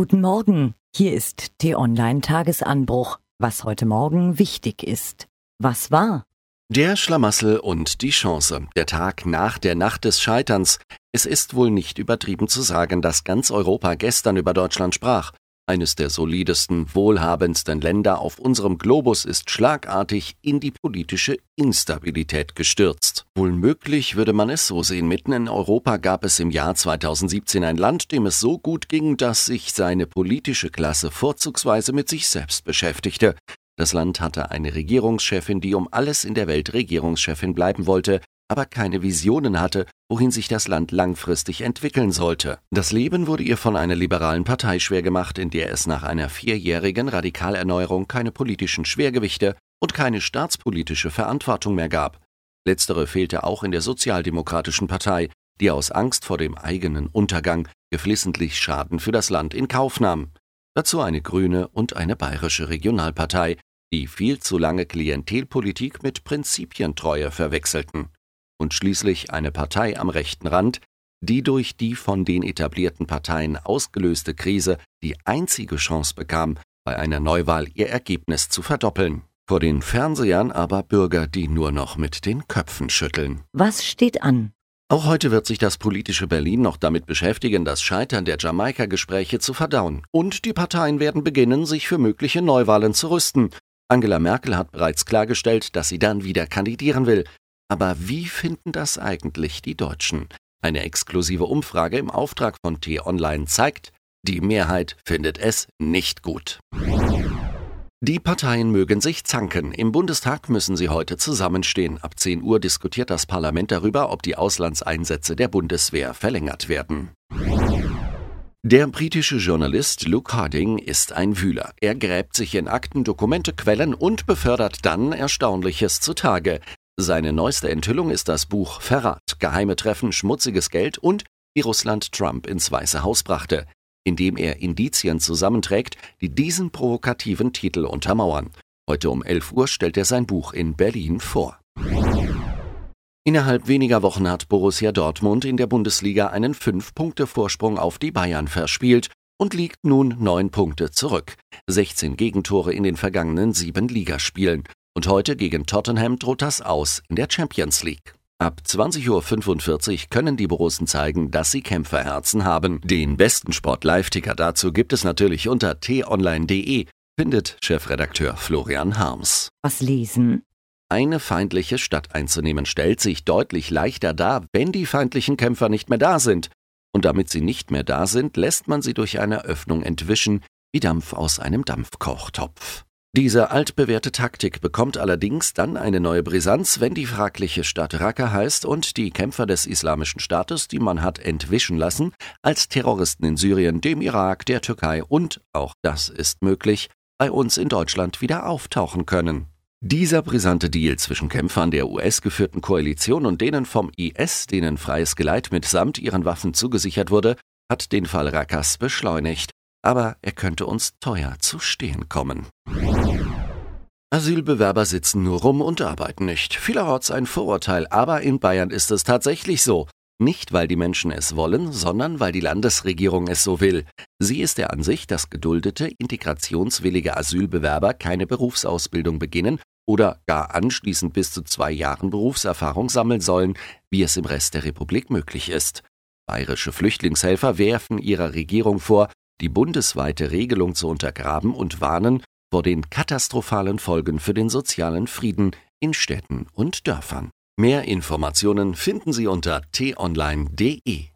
Guten Morgen, hier ist T-Online Tagesanbruch, was heute Morgen wichtig ist. Was war? Der Schlamassel und die Chance. Der Tag nach der Nacht des Scheiterns. Es ist wohl nicht übertrieben zu sagen, dass ganz Europa gestern über Deutschland sprach. Eines der solidesten, wohlhabendsten Länder auf unserem Globus ist schlagartig in die politische Instabilität gestürzt. Wohl möglich würde man es so sehen. Mitten in Europa gab es im Jahr 2017 ein Land, dem es so gut ging, dass sich seine politische Klasse vorzugsweise mit sich selbst beschäftigte. Das Land hatte eine Regierungschefin, die um alles in der Welt Regierungschefin bleiben wollte, aber keine Visionen hatte, wohin sich das Land langfristig entwickeln sollte. Das Leben wurde ihr von einer liberalen Partei schwer gemacht, in der es nach einer vierjährigen Radikalerneuerung keine politischen Schwergewichte und keine staatspolitische Verantwortung mehr gab. Letztere fehlte auch in der Sozialdemokratischen Partei, die aus Angst vor dem eigenen Untergang geflissentlich Schaden für das Land in Kauf nahm. Dazu eine grüne und eine bayerische Regionalpartei, die viel zu lange Klientelpolitik mit Prinzipientreue verwechselten und schließlich eine Partei am rechten Rand, die durch die von den etablierten Parteien ausgelöste Krise die einzige Chance bekam, bei einer Neuwahl ihr Ergebnis zu verdoppeln. Vor den Fernsehern aber Bürger, die nur noch mit den Köpfen schütteln. Was steht an? Auch heute wird sich das politische Berlin noch damit beschäftigen, das Scheitern der Jamaika-Gespräche zu verdauen. Und die Parteien werden beginnen, sich für mögliche Neuwahlen zu rüsten. Angela Merkel hat bereits klargestellt, dass sie dann wieder kandidieren will. Aber wie finden das eigentlich die Deutschen? Eine exklusive Umfrage im Auftrag von T-Online zeigt, die Mehrheit findet es nicht gut. Die Parteien mögen sich zanken. Im Bundestag müssen sie heute zusammenstehen. Ab 10 Uhr diskutiert das Parlament darüber, ob die Auslandseinsätze der Bundeswehr verlängert werden. Der britische Journalist Luke Harding ist ein Wühler. Er gräbt sich in Akten, Dokumente, Quellen und befördert dann Erstaunliches zutage. Seine neueste Enthüllung ist das Buch Verrat, geheime Treffen, schmutziges Geld und wie Russland Trump ins Weiße Haus brachte, indem er Indizien zusammenträgt, die diesen provokativen Titel untermauern. Heute um 11 Uhr stellt er sein Buch in Berlin vor. Innerhalb weniger Wochen hat Borussia Dortmund in der Bundesliga einen 5-Punkte-Vorsprung auf die Bayern verspielt und liegt nun 9 Punkte zurück. 16 Gegentore in den vergangenen sieben Ligaspielen. Und heute gegen Tottenham droht das aus in der Champions League. Ab 20.45 Uhr können die Borussen zeigen, dass sie Kämpferherzen haben. Den besten Sport-Live-Ticker dazu gibt es natürlich unter t-online.de, findet Chefredakteur Florian Harms. Was lesen? Eine feindliche Stadt einzunehmen stellt sich deutlich leichter dar, wenn die feindlichen Kämpfer nicht mehr da sind. Und damit sie nicht mehr da sind, lässt man sie durch eine Öffnung entwischen, wie Dampf aus einem Dampfkochtopf. Diese altbewährte Taktik bekommt allerdings dann eine neue Brisanz, wenn die fragliche Stadt Raqqa heißt und die Kämpfer des Islamischen Staates, die man hat entwischen lassen, als Terroristen in Syrien, dem Irak, der Türkei und, auch das ist möglich, bei uns in Deutschland wieder auftauchen können. Dieser brisante Deal zwischen Kämpfern der US-geführten Koalition und denen vom IS, denen freies Geleit mitsamt ihren Waffen zugesichert wurde, hat den Fall Rakas beschleunigt aber er könnte uns teuer zu stehen kommen. Asylbewerber sitzen nur rum und arbeiten nicht. Vielerorts ein Vorurteil, aber in Bayern ist es tatsächlich so. Nicht, weil die Menschen es wollen, sondern weil die Landesregierung es so will. Sie ist der Ansicht, dass geduldete, integrationswillige Asylbewerber keine Berufsausbildung beginnen oder gar anschließend bis zu zwei Jahren Berufserfahrung sammeln sollen, wie es im Rest der Republik möglich ist. Bayerische Flüchtlingshelfer werfen ihrer Regierung vor, die bundesweite Regelung zu untergraben und warnen vor den katastrophalen Folgen für den sozialen Frieden in Städten und Dörfern. Mehr Informationen finden Sie unter t-online.de.